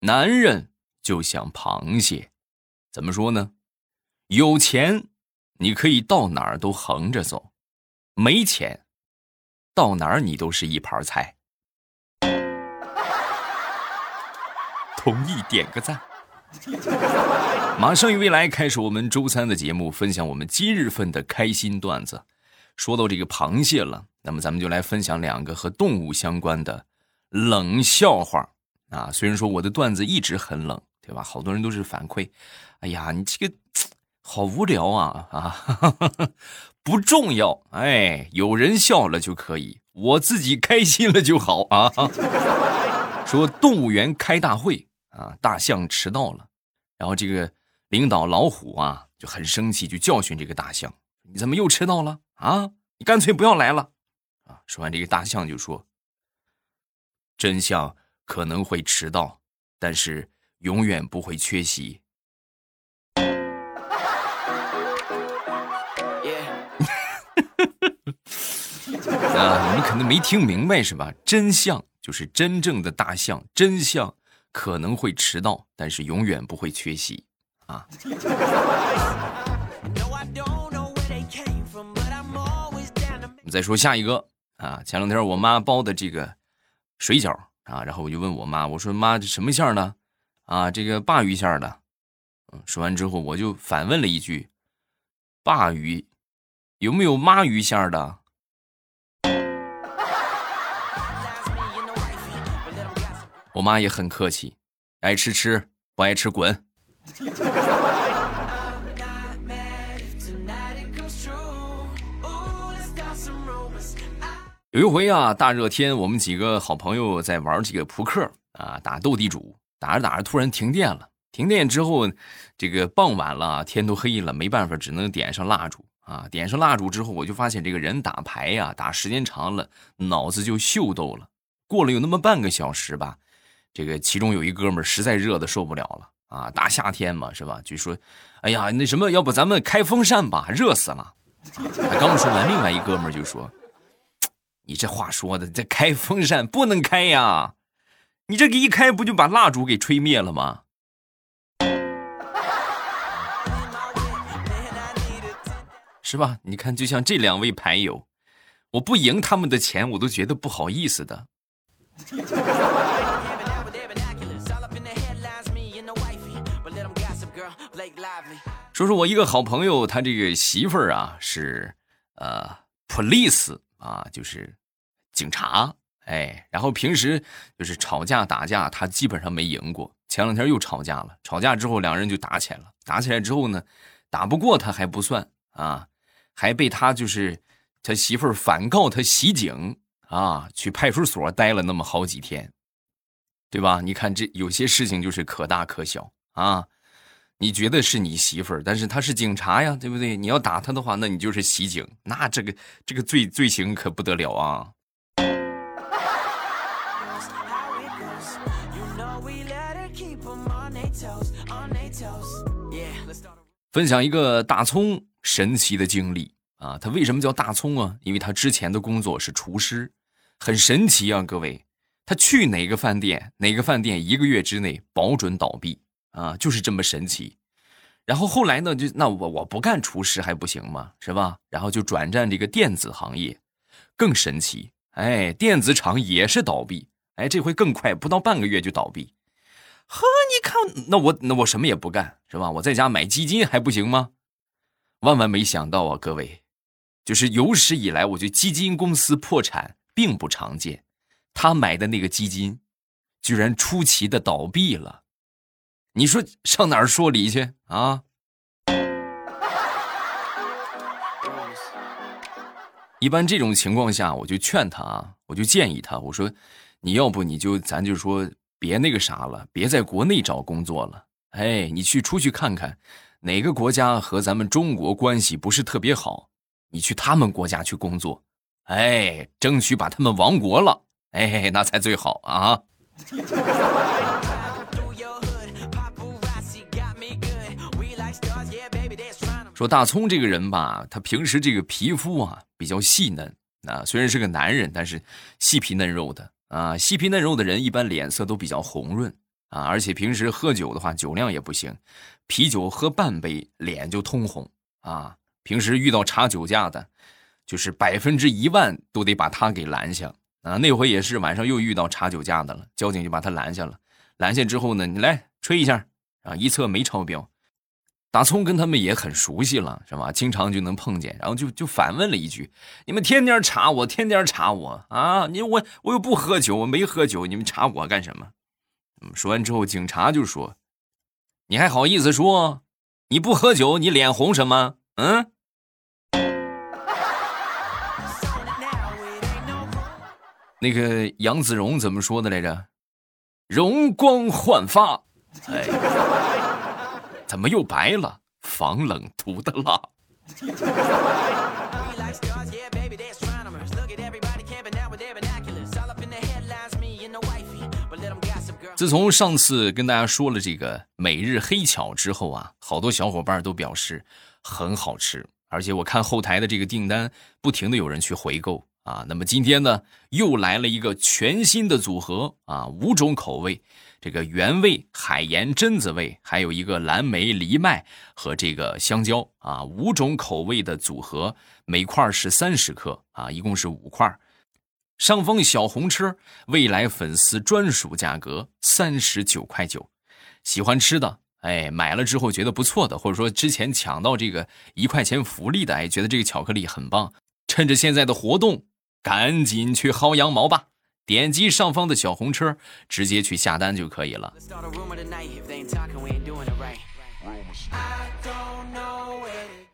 男人就像螃蟹，怎么说呢？有钱，你可以到哪儿都横着走；没钱，到哪儿你都是一盘菜。同意点个赞。马上与未来开始我们周三的节目，分享我们今日份的开心段子。说到这个螃蟹了，那么咱们就来分享两个和动物相关的冷笑话啊。虽然说我的段子一直很冷，对吧？好多人都是反馈，哎呀，你这个好无聊啊啊！不重要，哎，有人笑了就可以，我自己开心了就好啊。说动物园开大会啊，大象迟到了，然后这个领导老虎啊就很生气，就教训这个大象：“你怎么又迟到了？”啊！你干脆不要来了，啊！说完这个大象就说：“真相可能会迟到，但是永远不会缺席。啊，你们可能没听明白是吧？真相就是真正的大象，真相可能会迟到，但是永远不会缺席。啊。再说下一个啊，前两天我妈包的这个水饺啊，然后我就问我妈，我说妈，这什么馅的？啊，这个鲅鱼馅的。嗯，说完之后我就反问了一句，鲅鱼有没有妈鱼馅的？我妈也很客气，爱吃吃，不爱吃滚。有一回啊，大热天，我们几个好朋友在玩这个扑克啊，打斗地主，打着打着突然停电了。停电之后，这个傍晚了，天都黑了，没办法，只能点上蜡烛啊。点上蜡烛之后，我就发现这个人打牌呀，打时间长了，脑子就秀逗了。过了有那么半个小时吧，这个其中有一哥们实在热的受不了了啊，大夏天嘛，是吧？就说：“哎呀，那什么，要不咱们开风扇吧，热死了。”他刚说完，另外一哥们就说。你这话说的，这开风扇不能开呀！你这个一开，不就把蜡烛给吹灭了吗？是吧？你看，就像这两位牌友，我不赢他们的钱，我都觉得不好意思的。说说我一个好朋友，他这个媳妇儿啊，是呃，police。啊，就是警察，哎，然后平时就是吵架打架，他基本上没赢过。前两天又吵架了，吵架之后两人就打起来了。打起来之后呢，打不过他还不算啊，还被他就是他媳妇儿反告他袭警啊，去派出所待了那么好几天，对吧？你看这有些事情就是可大可小啊。你觉得是你媳妇儿，但是他是警察呀，对不对？你要打他的话，那你就是袭警，那这个这个罪罪行可不得了啊！分享一个大葱神奇的经历啊！他为什么叫大葱啊？因为他之前的工作是厨师，很神奇啊！各位，他去哪个饭店，哪个饭店一个月之内保准倒闭。啊，就是这么神奇，然后后来呢，就那我我不干厨师还不行吗？是吧？然后就转战这个电子行业，更神奇，哎，电子厂也是倒闭，哎，这回更快，不到半个月就倒闭。呵，你看，那我那我什么也不干，是吧？我在家买基金还不行吗？万万没想到啊，各位，就是有史以来，我觉得基金公司破产并不常见，他买的那个基金，居然出奇的倒闭了。你说上哪儿说理去啊？一般这种情况下，我就劝他啊，我就建议他，我说，你要不你就咱就说别那个啥了，别在国内找工作了，哎，你去出去看看，哪个国家和咱们中国关系不是特别好，你去他们国家去工作，哎，争取把他们亡国了，哎，那才最好啊。说大葱这个人吧，他平时这个皮肤啊比较细嫩啊，虽然是个男人，但是细皮嫩肉的啊。细皮嫩肉的人一般脸色都比较红润啊，而且平时喝酒的话酒量也不行，啤酒喝半杯脸就通红啊。平时遇到查酒驾的，就是百分之一万都得把他给拦下啊。那回也是晚上又遇到查酒驾的了，交警就把他拦下了。拦下之后呢，你来吹一下啊，一测没超标。大葱跟他们也很熟悉了，是吧？经常就能碰见，然后就就反问了一句：“你们天天查我，天天查我啊！你我我又不喝酒，我没喝酒，你们查我干什么？”说完之后，警察就说：“你还好意思说？你不喝酒，你脸红什么？嗯？” 那个杨子荣怎么说的来着？容光焕发。哎。怎么又白了？防冷涂的蜡。自从上次跟大家说了这个每日黑巧之后啊，好多小伙伴都表示很好吃，而且我看后台的这个订单，不停的有人去回购啊。那么今天呢，又来了一个全新的组合啊，五种口味。这个原味海盐榛子味，还有一个蓝莓藜麦和这个香蕉啊，五种口味的组合，每块是三十克啊，一共是五块。上方小红车，未来粉丝专属价格三十九块九。喜欢吃的，哎，买了之后觉得不错的，或者说之前抢到这个一块钱福利的，哎，觉得这个巧克力很棒，趁着现在的活动，赶紧去薅羊毛吧。点击上方的小红车，直接去下单就可以了。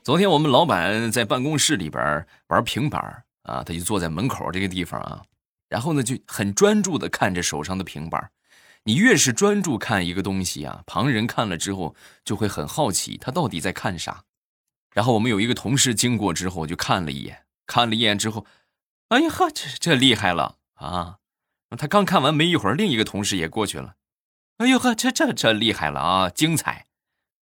昨天我们老板在办公室里边玩平板啊，他就坐在门口这个地方啊，然后呢就很专注的看着手上的平板。你越是专注看一个东西啊，旁人看了之后就会很好奇他到底在看啥。然后我们有一个同事经过之后就看了一眼，看了一眼之后，哎呀呵，这这厉害了啊！他刚看完没一会儿，另一个同事也过去了。哎呦呵，这这这厉害了啊，精彩！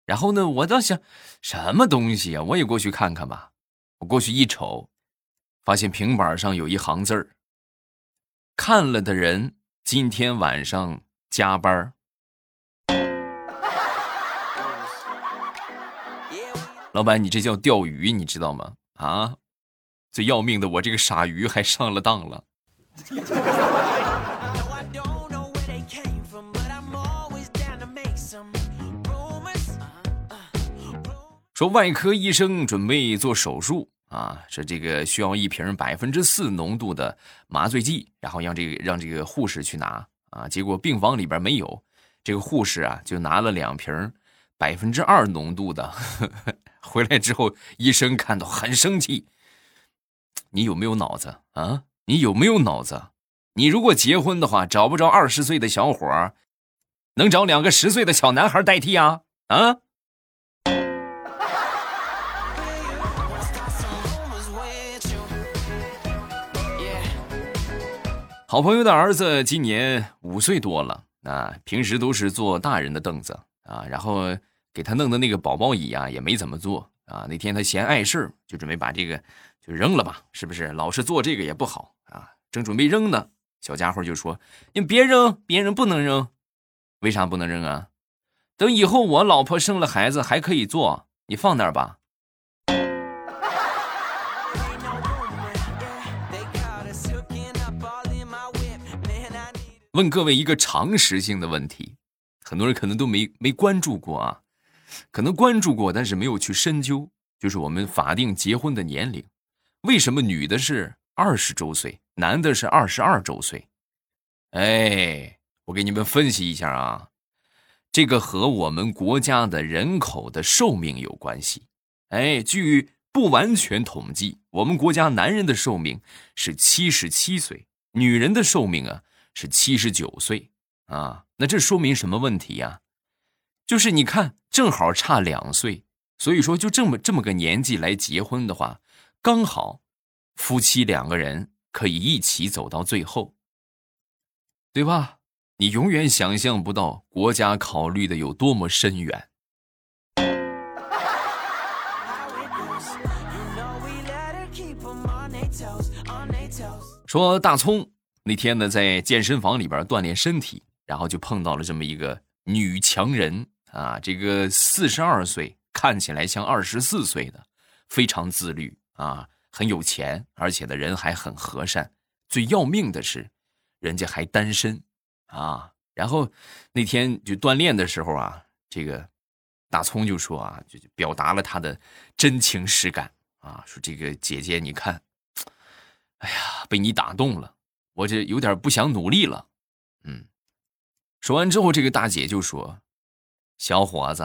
然后呢，我倒想，什么东西啊？我也过去看看吧。我过去一瞅，发现平板上有一行字儿：看了的人今天晚上加班。老板，你这叫钓鱼，你知道吗？啊，最要命的，我这个傻鱼还上了当了。说外科医生准备做手术啊，说这个需要一瓶百分之四浓度的麻醉剂，然后让这个让这个护士去拿啊。结果病房里边没有，这个护士啊就拿了两瓶百分之二浓度的，回来之后医生看到很生气。你有没有脑子啊？你有没有脑子？你如果结婚的话，找不着二十岁的小伙儿能找两个十岁的小男孩代替啊？啊？好朋友的儿子今年五岁多了啊，平时都是坐大人的凳子啊，然后给他弄的那个宝宝椅啊，也没怎么坐啊。那天他嫌碍事就准备把这个就扔了吧，是不是？老是坐这个也不好。正准备扔呢，小家伙就说：“你别扔，别人，不能扔。为啥不能扔啊？等以后我老婆生了孩子还可以做，你放那儿吧。”问各位一个常识性的问题，很多人可能都没没关注过啊，可能关注过，但是没有去深究，就是我们法定结婚的年龄，为什么女的是二十周岁，男的是二十二周岁？哎，我给你们分析一下啊，这个和我们国家的人口的寿命有关系。哎，据不完全统计，我们国家男人的寿命是七十七岁，女人的寿命啊。是七十九岁啊，那这说明什么问题呀？就是你看，正好差两岁，所以说就这么这么个年纪来结婚的话，刚好夫妻两个人可以一起走到最后，对吧？你永远想象不到国家考虑的有多么深远。说大葱。那天呢，在健身房里边锻炼身体然后就碰到了这么一个女强人啊，这个四十二岁，看起来像二十四岁的，非常自律啊，很有钱，而且的人还很和善。最要命的是，人家还单身啊。然后那天就锻炼的时候啊，这个大葱就说啊，就表达了他的真情实感啊，说这个姐姐你看，哎呀，被你打动了，我这有点不想努力了。嗯，说完之后，这个大姐就说：“小伙子，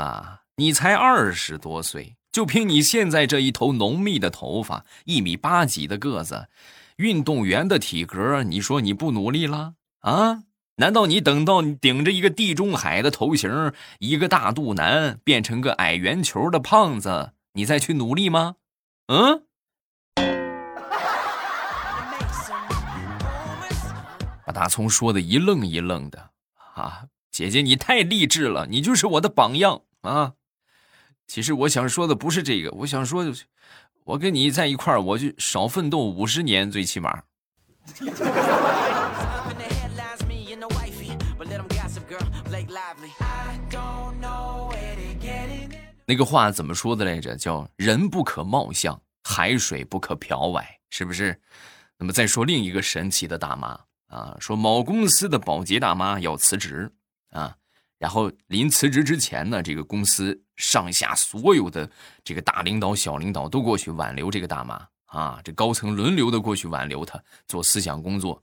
你才二十多岁，就凭你现在这一头浓密的头发，一米八几的个子，运动员的体格，你说你不努力了啊？”难道你等到你顶着一个地中海的头型，一个大肚腩，变成个矮圆球的胖子，你再去努力吗？嗯？把大葱说的一愣一愣的啊！姐姐，你太励志了，你就是我的榜样啊！其实我想说的不是这个，我想说，我跟你在一块儿，我就少奋斗五十年，最起码。那个话怎么说的来着？叫“人不可貌相，海水不可漂歪”，是不是？那么再说另一个神奇的大妈啊，说某公司的保洁大妈要辞职啊，然后临辞职之前呢，这个公司上下所有的这个大领导、小领导都过去挽留这个大妈啊，这高层轮流的过去挽留她做思想工作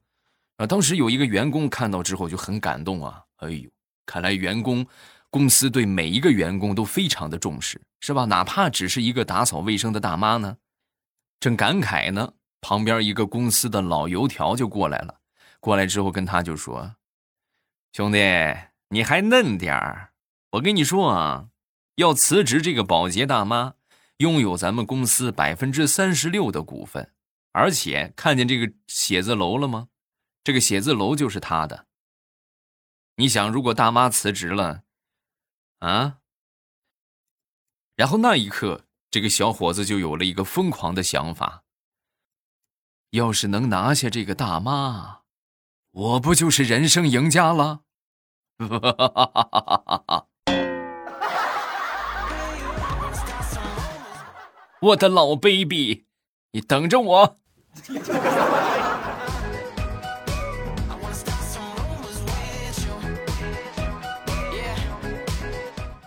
啊。当时有一个员工看到之后就很感动啊，哎呦。看来员工公司对每一个员工都非常的重视，是吧？哪怕只是一个打扫卫生的大妈呢，正感慨呢，旁边一个公司的老油条就过来了。过来之后跟他就说：“兄弟，你还嫩点儿。我跟你说啊，要辞职这个保洁大妈拥有咱们公司百分之三十六的股份，而且看见这个写字楼了吗？这个写字楼就是他的。”你想，如果大妈辞职了，啊？然后那一刻，这个小伙子就有了一个疯狂的想法：要是能拿下这个大妈，我不就是人生赢家了？我的老 baby，你等着我。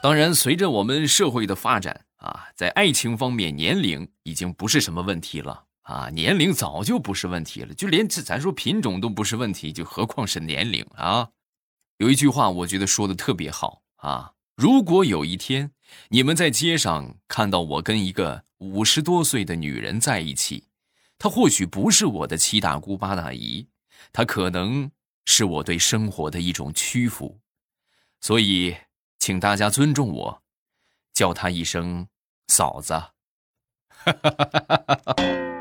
当然，随着我们社会的发展啊，在爱情方面，年龄已经不是什么问题了啊，年龄早就不是问题了，就连咱说品种都不是问题，就何况是年龄啊？有一句话，我觉得说的特别好啊，如果有一天你们在街上看到我跟一个五十多岁的女人在一起，她或许不是我的七大姑八大姨，她可能是我对生活的一种屈服，所以。请大家尊重我，叫她一声嫂子。哈哈哈哈哈哈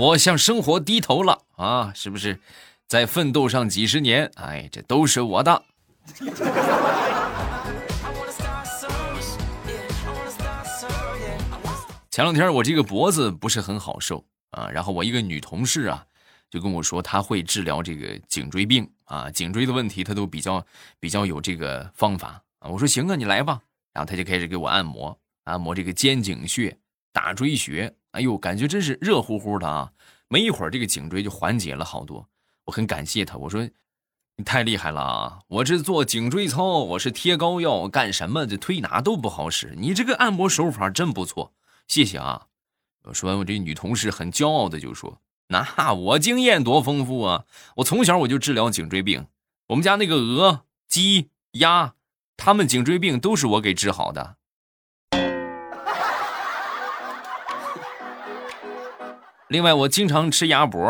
我向生活低头了啊！是不是在奋斗上几十年？哎，这都是我的。前两天我这个脖子不是很好受啊，然后我一个女同事啊。就跟我说她会治疗这个颈椎病啊，颈椎的问题她都比较比较有这个方法啊。我说行啊，你来吧。然后他就开始给我按摩，按摩这个肩颈穴、大椎穴。哎呦，感觉真是热乎乎的啊！没一会儿，这个颈椎就缓解了好多。我很感谢他，我说你太厉害了啊！我这做颈椎操，我是贴膏药，干什么这推拿都不好使。你这个按摩手法真不错，谢谢啊。我说完，我这女同事很骄傲的就说。那我经验多丰富啊！我从小我就治疗颈椎病，我们家那个鹅、鸡、鸭，他们颈椎病都是我给治好的。另外，我经常吃鸭脖，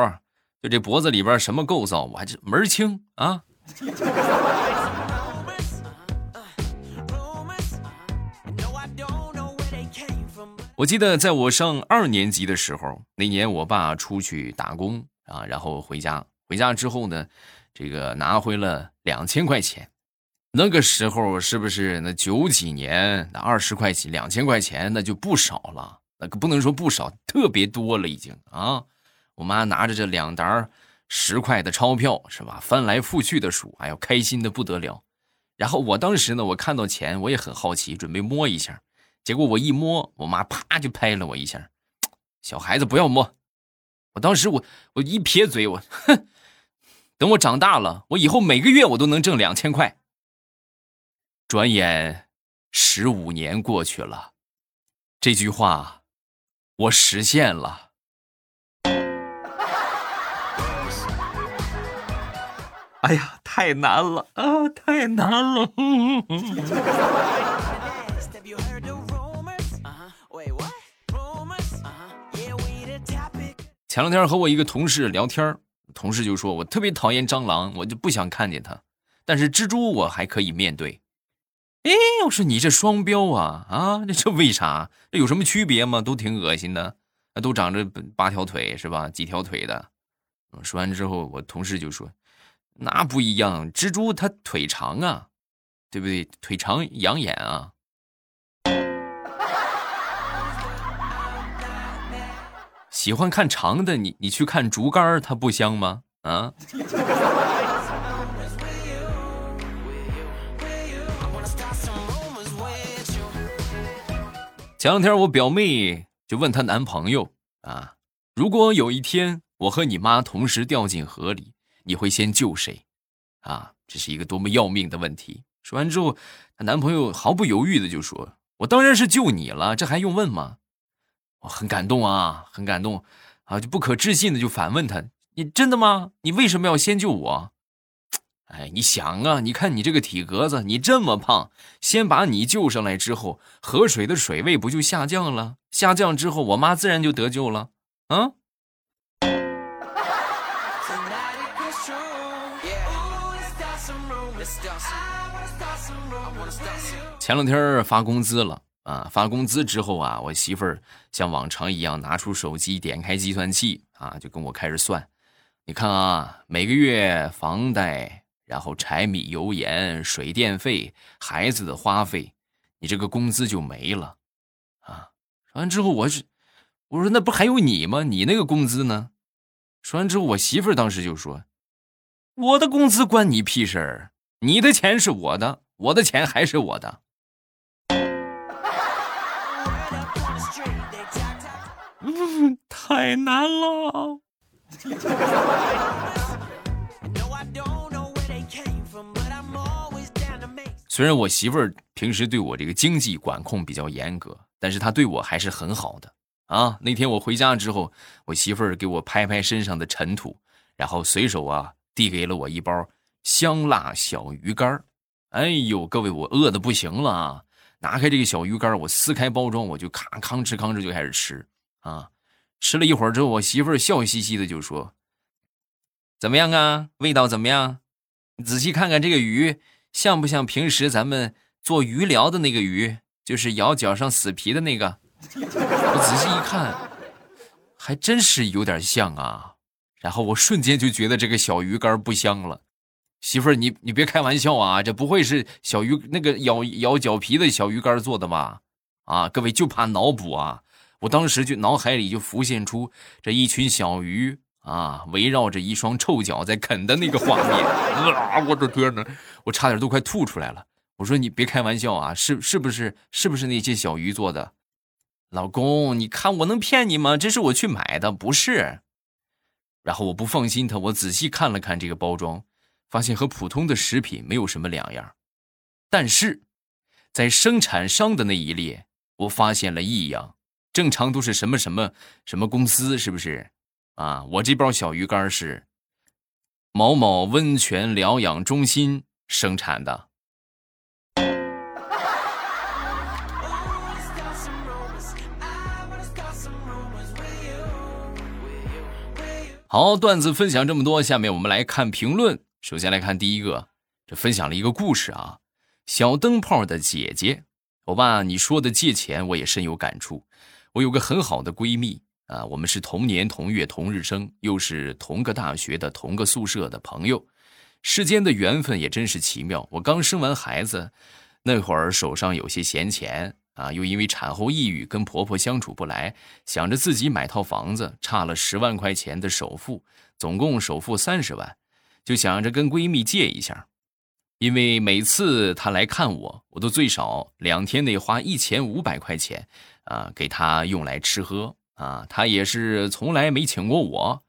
就这脖子里边什么构造，我还是门清啊。我记得在我上二年级的时候，那年我爸出去打工啊，然后回家，回家之后呢，这个拿回了两千块钱。那个时候是不是那九几年那二十块钱、两千块钱那就不少了？那可不能说不少，特别多了已经啊。我妈拿着这两沓十块的钞票是吧？翻来覆去的数，哎呦，开心的不得了。然后我当时呢，我看到钱，我也很好奇，准备摸一下。结果我一摸，我妈啪就拍了我一下，小孩子不要摸。我当时我我一撇嘴，我哼，等我长大了，我以后每个月我都能挣两千块。转眼十五年过去了，这句话我实现了。哎呀，太难了啊，太难了！前两天和我一个同事聊天，同事就说我特别讨厌蟑螂，我就不想看见它，但是蜘蛛我还可以面对。哎，我说你这双标啊啊，这这为啥？这有什么区别吗？都挺恶心的，都长着八条腿是吧？几条腿的。说完之后，我同事就说。那不一样，蜘蛛它腿长啊，对不对？腿长养眼啊。喜欢看长的，你你去看竹竿，它不香吗？啊？前两天我表妹就问她男朋友啊，如果有一天我和你妈同时掉进河里。你会先救谁？啊，这是一个多么要命的问题！说完之后，她男朋友毫不犹豫的就说：“我当然是救你了，这还用问吗？”我很感动啊，很感动啊，就不可置信的就反问他：“你真的吗？你为什么要先救我？”哎，你想啊，你看你这个体格子，你这么胖，先把你救上来之后，河水的水位不就下降了？下降之后，我妈自然就得救了，啊？前两天发工资了啊！发工资之后啊，我媳妇儿像往常一样拿出手机，点开计算器啊，就跟我开始算。你看啊，每个月房贷，然后柴米油盐、水电费、孩子的花费，你这个工资就没了啊！说完之后，我是我说那不还有你吗？你那个工资呢？说完之后，我媳妇儿当时就说：“我的工资关你屁事儿！你的钱是我的，我的钱还是我的。”，太难了。虽然我媳妇儿平时对我这个经济管控比较严格，但是她对我还是很好的啊。那天我回家之后，我媳妇儿给我拍拍身上的尘土，然后随手啊递给了我一包香辣小鱼干哎呦，各位，我饿的不行了啊！拿开这个小鱼干我撕开包装，我就咔吭哧吭哧就开始吃啊。吃了一会儿之后，我媳妇儿笑嘻嘻的就说：“怎么样啊？味道怎么样？仔细看看这个鱼，像不像平时咱们做鱼疗的那个鱼？就是咬脚上死皮的那个。我仔细一看，还真是有点像啊。然后我瞬间就觉得这个小鱼干不香了。媳妇儿，你你别开玩笑啊！这不会是小鱼那个咬咬脚皮的小鱼干做的吧？啊，各位就怕脑补啊！我当时就脑海里就浮现出这一群小鱼啊，围绕着一双臭脚在啃的那个画面啊！我的天哪，我差点都快吐出来了！我说你别开玩笑啊，是是不是是不是那些小鱼做的？老公，你看我能骗你吗？这是我去买的，不是。然后我不放心他，我仔细看了看这个包装。发现和普通的食品没有什么两样，但是，在生产商的那一列，我发现了异样。正常都是什么什么什么公司，是不是？啊，我这包小鱼干是某某温泉疗养中心生产的。好，段子分享这么多，下面我们来看评论。首先来看第一个，这分享了一个故事啊，小灯泡的姐姐，欧巴，你说的借钱我也深有感触。我有个很好的闺蜜啊，我们是同年同月同日生，又是同个大学的同个宿舍的朋友，世间的缘分也真是奇妙。我刚生完孩子，那会儿手上有些闲钱啊，又因为产后抑郁跟婆婆相处不来，想着自己买套房子，差了十万块钱的首付，总共首付三十万，就想着跟闺蜜借一下。因为每次她来看我，我都最少两天内花一千五百块钱，啊，给她用来吃喝啊。她也是从来没请过我。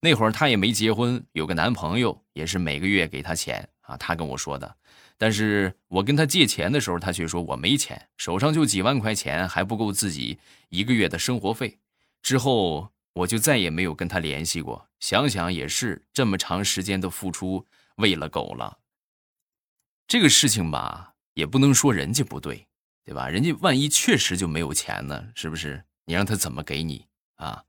那会儿她也没结婚，有个男朋友，也是每个月给她钱啊。她跟我说的。但是我跟她借钱的时候，她却说我没钱，手上就几万块钱，还不够自己一个月的生活费。之后我就再也没有跟她联系过。想想也是，这么长时间的付出喂了狗了。这个事情吧，也不能说人家不对，对吧？人家万一确实就没有钱呢，是不是？你让他怎么给你啊？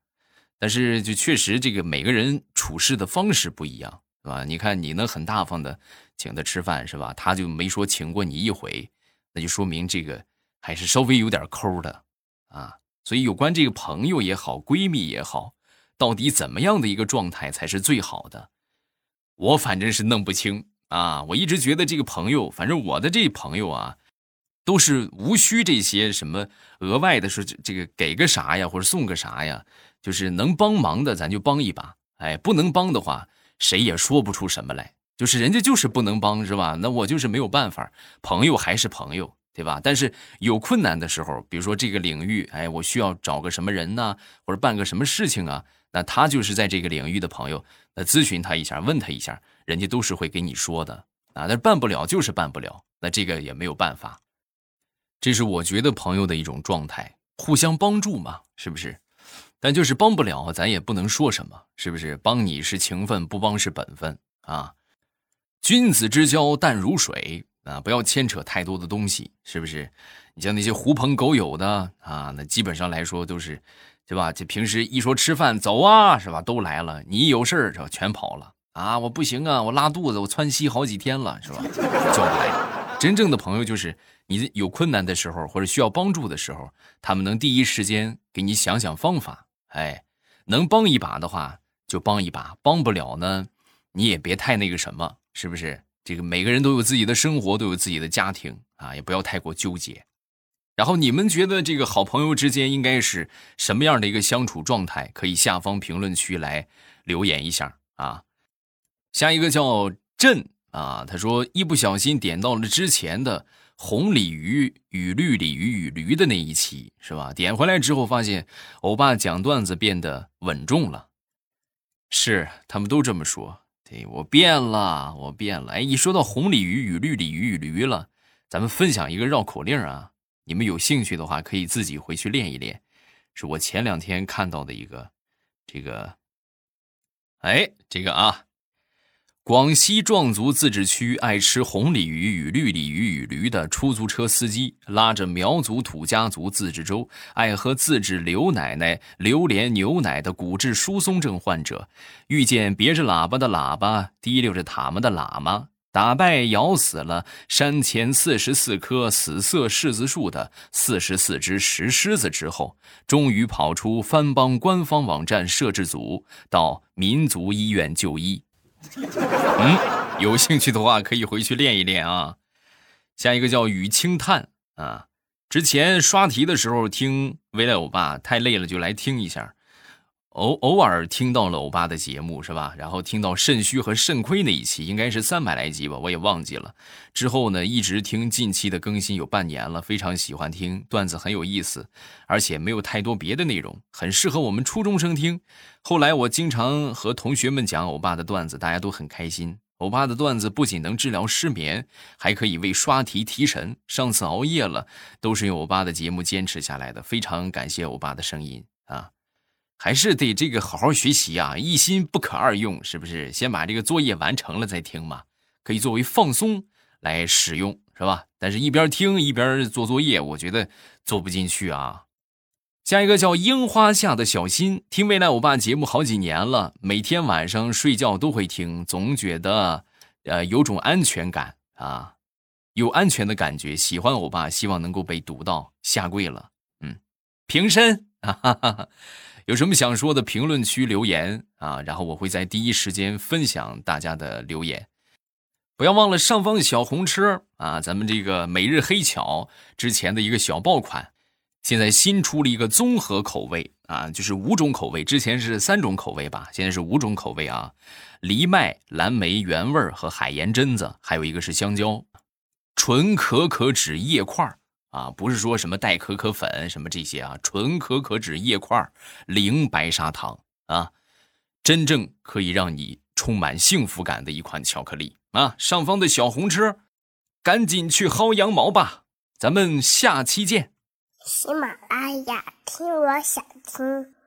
但是就确实这个每个人处事的方式不一样，是吧？你看你能很大方的请他吃饭，是吧？他就没说请过你一回，那就说明这个还是稍微有点抠的啊。所以有关这个朋友也好，闺蜜也好，到底怎么样的一个状态才是最好的？我反正是弄不清。啊，我一直觉得这个朋友，反正我的这朋友啊，都是无需这些什么额外的说这个给个啥呀，或者送个啥呀，就是能帮忙的咱就帮一把，哎，不能帮的话，谁也说不出什么来，就是人家就是不能帮，是吧？那我就是没有办法，朋友还是朋友，对吧？但是有困难的时候，比如说这个领域，哎，我需要找个什么人呢，或者办个什么事情啊，那他就是在这个领域的朋友，那咨询他一下，问他一下。人家都是会给你说的啊，但是办不了就是办不了，那这个也没有办法。这是我觉得朋友的一种状态，互相帮助嘛，是不是？但就是帮不了，咱也不能说什么，是不是？帮你是情分，不帮是本分啊。君子之交淡如水啊，不要牵扯太多的东西，是不是？你像那些狐朋狗友的啊，那基本上来说都是，对吧？这平时一说吃饭走啊，是吧？都来了，你一有事儿是吧？全跑了。啊，我不行啊，我拉肚子，我窜稀好几天了，是吧？叫不来。真正的朋友就是你有困难的时候或者需要帮助的时候，他们能第一时间给你想想方法。哎，能帮一把的话就帮一把，帮不了呢，你也别太那个什么，是不是？这个每个人都有自己的生活，都有自己的家庭啊，也不要太过纠结。然后你们觉得这个好朋友之间应该是什么样的一个相处状态？可以下方评论区来留言一下啊。下一个叫朕啊，他说一不小心点到了之前的红鲤鱼与绿鲤鱼与驴的那一期，是吧？点回来之后发现欧巴讲段子变得稳重了，是他们都这么说。对我变了，我变了。哎，一说到红鲤鱼与绿鲤鱼与驴了，咱们分享一个绕口令啊，你们有兴趣的话可以自己回去练一练。是我前两天看到的一个，这个，哎，这个啊。广西壮族自治区爱吃红鲤鱼与绿鲤鱼与驴的出租车司机，拉着苗族土家族自治州，爱喝自制刘奶奶榴莲牛奶的骨质疏松症患者，遇见别着喇叭的喇叭，提溜着塔嘛的喇嘛，打败咬死了山前四十四棵死色柿子树的四十四只石狮子之后，终于跑出番邦官方网站摄制组，到民族医院就医。嗯，有兴趣的话可以回去练一练啊。下一个叫雨轻叹啊，之前刷题的时候听未来欧巴，太累了就来听一下。偶偶尔听到了欧巴的节目是吧？然后听到肾虚和肾亏那一期，应该是三百来集吧，我也忘记了。之后呢，一直听近期的更新有半年了，非常喜欢听段子，很有意思，而且没有太多别的内容，很适合我们初中生听。后来我经常和同学们讲欧巴的段子，大家都很开心。欧巴的段子不仅能治疗失眠，还可以为刷题提神。上次熬夜了，都是用欧巴的节目坚持下来的，非常感谢欧巴的声音啊。还是得这个好好学习啊，一心不可二用，是不是？先把这个作业完成了再听嘛，可以作为放松来使用，是吧？但是一边听一边做作业，我觉得做不进去啊。下一个叫樱花下的小新，听未来欧巴节目好几年了，每天晚上睡觉都会听，总觉得呃有种安全感啊，有安全的感觉，喜欢欧巴，希望能够被读到，下跪了，嗯，平身哈哈哈。有什么想说的，评论区留言啊，然后我会在第一时间分享大家的留言。不要忘了上方小红车啊！咱们这个每日黑巧之前的一个小爆款，现在新出了一个综合口味啊，就是五种口味，之前是三种口味吧，现在是五种口味啊，藜麦、蓝莓原味和海盐榛子，还有一个是香蕉，纯可可脂液块啊，不是说什么代可可粉什么这些啊，纯可可脂液块，零白砂糖啊，真正可以让你充满幸福感的一款巧克力啊！上方的小红车，赶紧去薅羊毛吧！咱们下期见。喜马拉雅，听我想听。